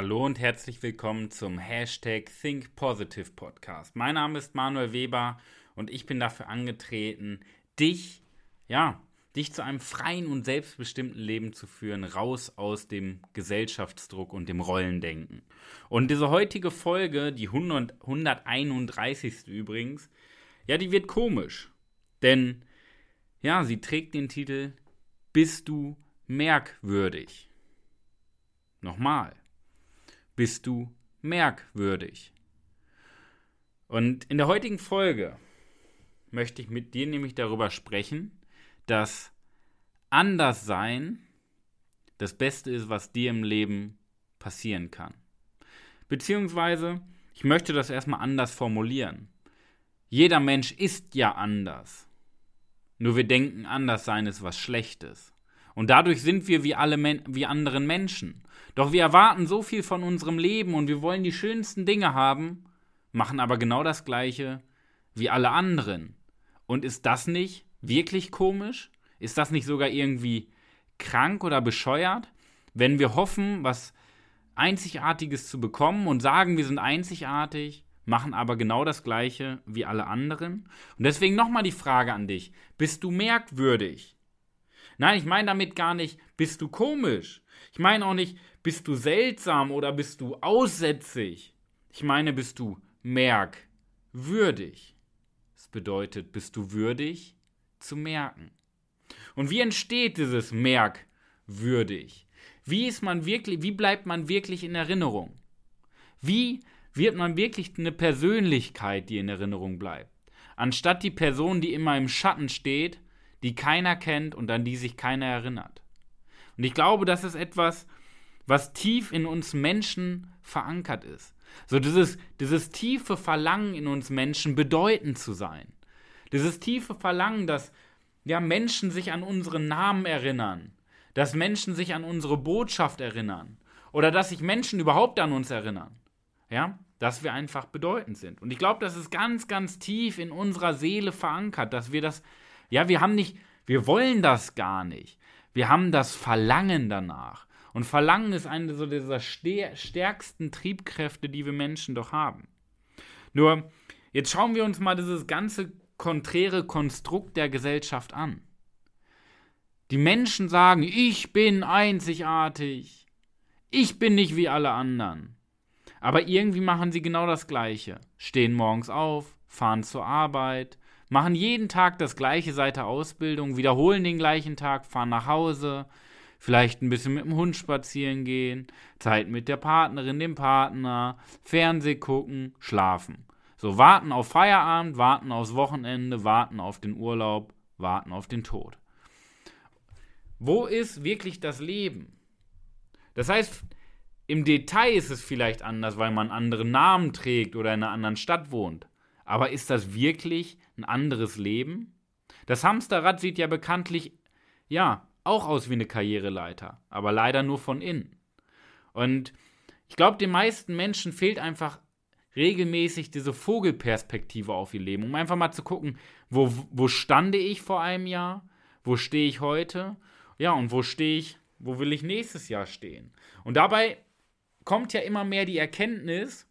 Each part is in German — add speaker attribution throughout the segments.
Speaker 1: Hallo und herzlich willkommen zum Hashtag Think Positive Podcast. Mein Name ist Manuel Weber und ich bin dafür angetreten, dich, ja, dich zu einem freien und selbstbestimmten Leben zu führen, raus aus dem Gesellschaftsdruck und dem Rollendenken. Und diese heutige Folge, die 100, 131. übrigens, ja, die wird komisch. Denn, ja, sie trägt den Titel Bist du merkwürdig? Nochmal. Bist du merkwürdig? Und in der heutigen Folge möchte ich mit dir nämlich darüber sprechen, dass Anderssein das Beste ist, was dir im Leben passieren kann. Beziehungsweise, ich möchte das erstmal anders formulieren. Jeder Mensch ist ja anders. Nur wir denken, anders sein ist was Schlechtes. Und dadurch sind wir wie alle Men wie anderen Menschen. Doch wir erwarten so viel von unserem Leben und wir wollen die schönsten Dinge haben, machen aber genau das Gleiche wie alle anderen. Und ist das nicht wirklich komisch? Ist das nicht sogar irgendwie krank oder bescheuert, wenn wir hoffen, was Einzigartiges zu bekommen und sagen, wir sind einzigartig, machen aber genau das Gleiche wie alle anderen? Und deswegen nochmal die Frage an dich: Bist du merkwürdig? Nein, ich meine damit gar nicht, bist du komisch. Ich meine auch nicht, bist du seltsam oder bist du aussätzig. Ich meine, bist du merkwürdig. Das bedeutet, bist du würdig zu merken. Und wie entsteht dieses merkwürdig? Wie ist man wirklich, wie bleibt man wirklich in Erinnerung? Wie wird man wirklich eine Persönlichkeit, die in Erinnerung bleibt? Anstatt die Person, die immer im Schatten steht, die keiner kennt und an die sich keiner erinnert. Und ich glaube, das ist etwas, was tief in uns Menschen verankert ist. So dieses, dieses tiefe Verlangen in uns Menschen, bedeutend zu sein. Dieses tiefe Verlangen, dass ja, Menschen sich an unseren Namen erinnern, dass Menschen sich an unsere Botschaft erinnern oder dass sich Menschen überhaupt an uns erinnern. Ja, dass wir einfach bedeutend sind. Und ich glaube, das ist ganz, ganz tief in unserer Seele verankert, dass wir das, ja, wir haben nicht, wir wollen das gar nicht. Wir haben das Verlangen danach. Und Verlangen ist eine so dieser stärksten Triebkräfte, die wir Menschen doch haben. Nur, jetzt schauen wir uns mal dieses ganze konträre Konstrukt der Gesellschaft an. Die Menschen sagen, ich bin einzigartig. Ich bin nicht wie alle anderen. Aber irgendwie machen sie genau das Gleiche. Stehen morgens auf, fahren zur Arbeit, machen jeden Tag das gleiche seit der Ausbildung, wiederholen den gleichen Tag, fahren nach Hause, vielleicht ein bisschen mit dem Hund spazieren gehen, Zeit mit der Partnerin, dem Partner, Fernseh gucken, schlafen. So warten auf Feierabend, warten aufs Wochenende, warten auf den Urlaub, warten auf den Tod. Wo ist wirklich das Leben? Das heißt, im Detail ist es vielleicht anders, weil man andere Namen trägt oder in einer anderen Stadt wohnt. Aber ist das wirklich ein anderes Leben? Das Hamsterrad sieht ja bekanntlich, ja, auch aus wie eine Karriereleiter, aber leider nur von innen. Und ich glaube, den meisten Menschen fehlt einfach regelmäßig diese Vogelperspektive auf ihr Leben, um einfach mal zu gucken, wo, wo stande ich vor einem Jahr, wo stehe ich heute, ja, und wo stehe ich, wo will ich nächstes Jahr stehen. Und dabei kommt ja immer mehr die Erkenntnis,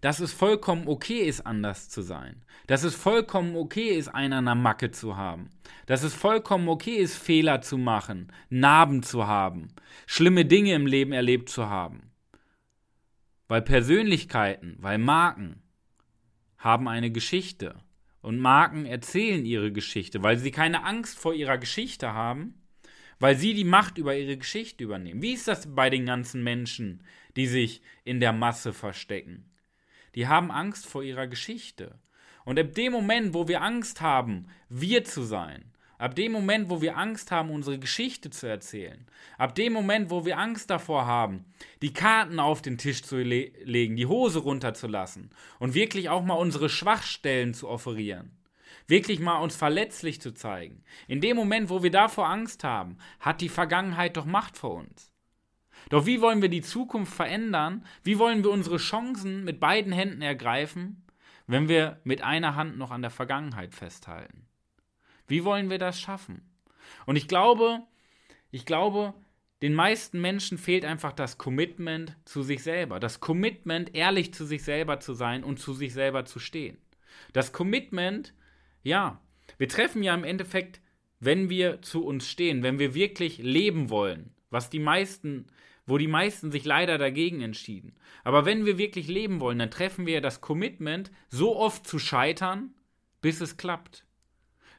Speaker 1: dass es vollkommen okay ist, anders zu sein. Dass es vollkommen okay ist, einen an der Macke zu haben. Dass es vollkommen okay ist, Fehler zu machen, Narben zu haben, schlimme Dinge im Leben erlebt zu haben. Weil Persönlichkeiten, weil Marken haben eine Geschichte. Und Marken erzählen ihre Geschichte, weil sie keine Angst vor ihrer Geschichte haben, weil sie die Macht über ihre Geschichte übernehmen. Wie ist das bei den ganzen Menschen, die sich in der Masse verstecken? Die haben Angst vor ihrer Geschichte. Und ab dem Moment, wo wir Angst haben, wir zu sein, ab dem Moment, wo wir Angst haben, unsere Geschichte zu erzählen, ab dem Moment, wo wir Angst davor haben, die Karten auf den Tisch zu le legen, die Hose runterzulassen und wirklich auch mal unsere Schwachstellen zu offerieren, wirklich mal uns verletzlich zu zeigen, in dem Moment, wo wir davor Angst haben, hat die Vergangenheit doch Macht vor uns. Doch wie wollen wir die Zukunft verändern? Wie wollen wir unsere Chancen mit beiden Händen ergreifen, wenn wir mit einer Hand noch an der Vergangenheit festhalten? Wie wollen wir das schaffen? Und ich glaube, ich glaube, den meisten Menschen fehlt einfach das Commitment zu sich selber. Das Commitment, ehrlich zu sich selber zu sein und zu sich selber zu stehen. Das Commitment, ja, wir treffen ja im Endeffekt, wenn wir zu uns stehen, wenn wir wirklich leben wollen, was die meisten, wo die meisten sich leider dagegen entschieden. Aber wenn wir wirklich leben wollen, dann treffen wir das Commitment, so oft zu scheitern, bis es klappt.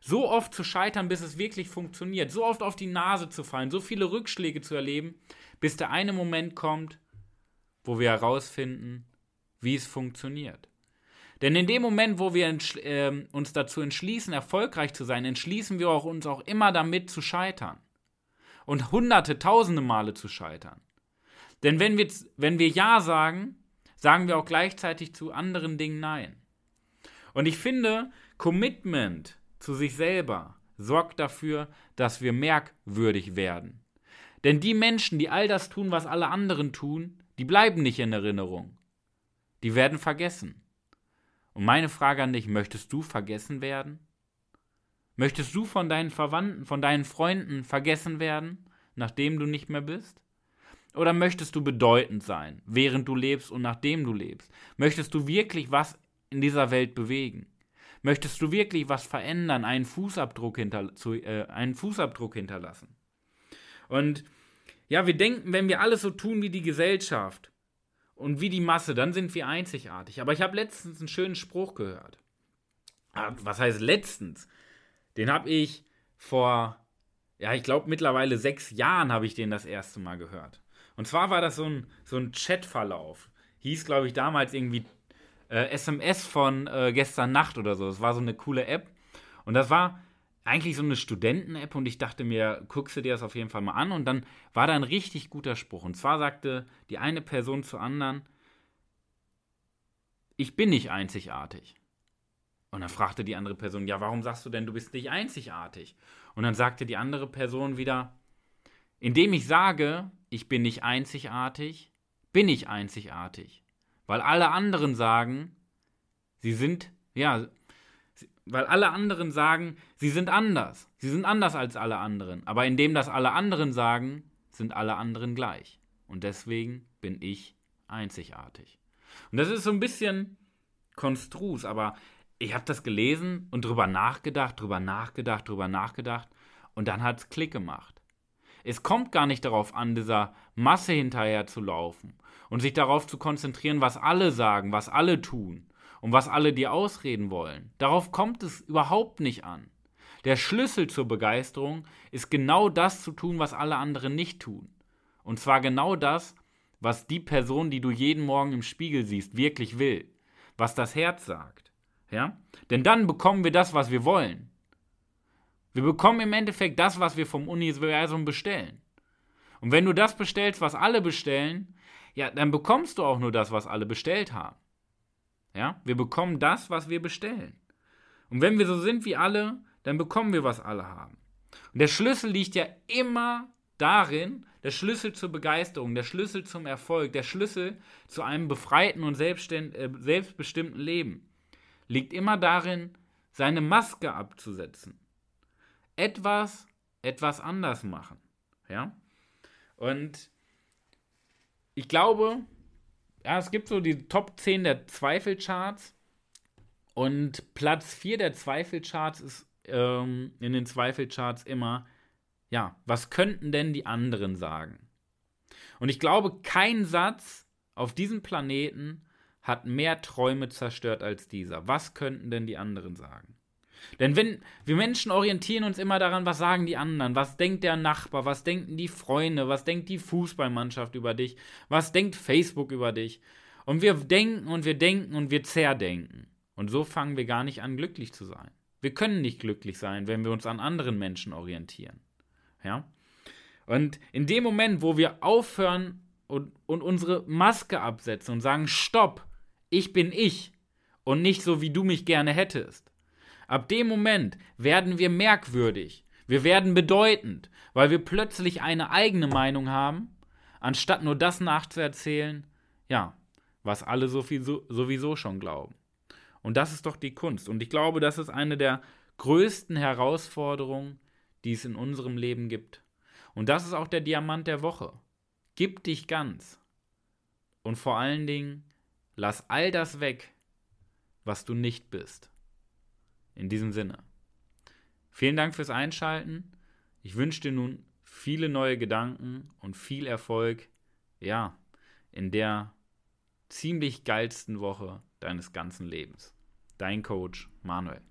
Speaker 1: So oft zu scheitern, bis es wirklich funktioniert. So oft auf die Nase zu fallen, so viele Rückschläge zu erleben, bis der eine Moment kommt, wo wir herausfinden, wie es funktioniert. Denn in dem Moment, wo wir äh, uns dazu entschließen, erfolgreich zu sein, entschließen wir auch, uns auch immer damit zu scheitern. Und hunderte, tausende Male zu scheitern. Denn wenn wir, wenn wir Ja sagen, sagen wir auch gleichzeitig zu anderen Dingen Nein. Und ich finde, Commitment zu sich selber sorgt dafür, dass wir merkwürdig werden. Denn die Menschen, die all das tun, was alle anderen tun, die bleiben nicht in Erinnerung. Die werden vergessen. Und meine Frage an dich, möchtest du vergessen werden? Möchtest du von deinen Verwandten, von deinen Freunden vergessen werden, nachdem du nicht mehr bist? Oder möchtest du bedeutend sein, während du lebst und nachdem du lebst? Möchtest du wirklich was in dieser Welt bewegen? Möchtest du wirklich was verändern, einen Fußabdruck, hinter, zu, äh, einen Fußabdruck hinterlassen? Und ja, wir denken, wenn wir alles so tun wie die Gesellschaft, und wie die Masse, dann sind wir einzigartig. Aber ich habe letztens einen schönen Spruch gehört. Ah, was heißt letztens? Den habe ich vor, ja, ich glaube mittlerweile sechs Jahren habe ich den das erste Mal gehört. Und zwar war das so ein, so ein Chatverlauf. Hieß, glaube ich, damals irgendwie äh, SMS von äh, gestern Nacht oder so. Das war so eine coole App. Und das war, eigentlich so eine Studenten-App und ich dachte mir, guckst du dir das auf jeden Fall mal an. Und dann war da ein richtig guter Spruch. Und zwar sagte die eine Person zur anderen, ich bin nicht einzigartig. Und dann fragte die andere Person, ja, warum sagst du denn, du bist nicht einzigartig? Und dann sagte die andere Person wieder, indem ich sage, ich bin nicht einzigartig, bin ich einzigartig. Weil alle anderen sagen, sie sind, ja, weil alle anderen sagen, sie sind anders. Sie sind anders als alle anderen. Aber indem das alle anderen sagen, sind alle anderen gleich. Und deswegen bin ich einzigartig. Und das ist so ein bisschen konstrus, aber ich habe das gelesen und drüber nachgedacht, drüber nachgedacht, drüber nachgedacht und dann hat es Klick gemacht. Es kommt gar nicht darauf an, dieser Masse hinterher zu laufen und sich darauf zu konzentrieren, was alle sagen, was alle tun, und was alle dir ausreden wollen. Darauf kommt es überhaupt nicht an. Der Schlüssel zur Begeisterung ist genau das zu tun, was alle anderen nicht tun. Und zwar genau das, was die Person, die du jeden Morgen im Spiegel siehst, wirklich will. Was das Herz sagt. Ja? Denn dann bekommen wir das, was wir wollen. Wir bekommen im Endeffekt das, was wir vom Universum bestellen. Und wenn du das bestellst, was alle bestellen, ja, dann bekommst du auch nur das, was alle bestellt haben. Ja? Wir bekommen das, was wir bestellen. Und wenn wir so sind wie alle, dann bekommen wir, was alle haben. Und der Schlüssel liegt ja immer darin, der Schlüssel zur Begeisterung, der Schlüssel zum Erfolg, der Schlüssel zu einem befreiten und äh, selbstbestimmten Leben, liegt immer darin, seine Maske abzusetzen. Etwas, etwas anders machen. Ja? Und ich glaube, ja, es gibt so die Top 10 der Zweifelcharts. Und Platz 4 der Zweifelcharts ist ähm, in den Zweifelcharts immer, ja, was könnten denn die anderen sagen? Und ich glaube, kein Satz auf diesem Planeten hat mehr Träume zerstört als dieser. Was könnten denn die anderen sagen? Denn wenn wir Menschen orientieren uns immer daran, was sagen die anderen, was denkt der Nachbar, was denken die Freunde, was denkt die Fußballmannschaft über dich, was denkt Facebook über dich. Und wir denken und wir denken und wir zerdenken. Und so fangen wir gar nicht an, glücklich zu sein. Wir können nicht glücklich sein, wenn wir uns an anderen Menschen orientieren. Ja? Und in dem Moment, wo wir aufhören und, und unsere Maske absetzen und sagen, stopp, ich bin ich und nicht so, wie du mich gerne hättest, Ab dem Moment werden wir merkwürdig. Wir werden bedeutend, weil wir plötzlich eine eigene Meinung haben, anstatt nur das nachzuerzählen, ja, was alle sowieso schon glauben. Und das ist doch die Kunst. Und ich glaube, das ist eine der größten Herausforderungen, die es in unserem Leben gibt. Und das ist auch der Diamant der Woche. Gib dich ganz. Und vor allen Dingen, lass all das weg, was du nicht bist. In diesem Sinne. Vielen Dank fürs Einschalten. Ich wünsche dir nun viele neue Gedanken und viel Erfolg, ja, in der ziemlich geilsten Woche deines ganzen Lebens. Dein Coach Manuel.